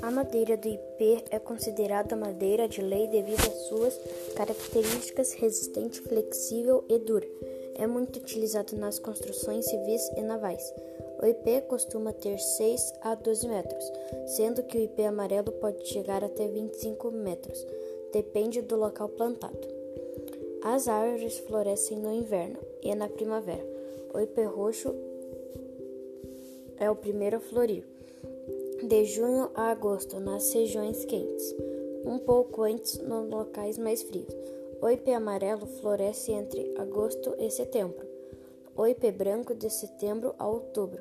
A madeira do ipê é considerada madeira de lei devido às suas características resistente, flexível e dura. É muito utilizado nas construções civis e navais. O ipê costuma ter 6 a 12 metros, sendo que o ipê amarelo pode chegar até 25 metros, depende do local plantado. As árvores florescem no inverno e na primavera. O ipê roxo é o primeiro a florir de junho a agosto nas regiões quentes, um pouco antes nos locais mais frios. O ipê amarelo floresce entre agosto e setembro. O ipê branco de setembro a outubro.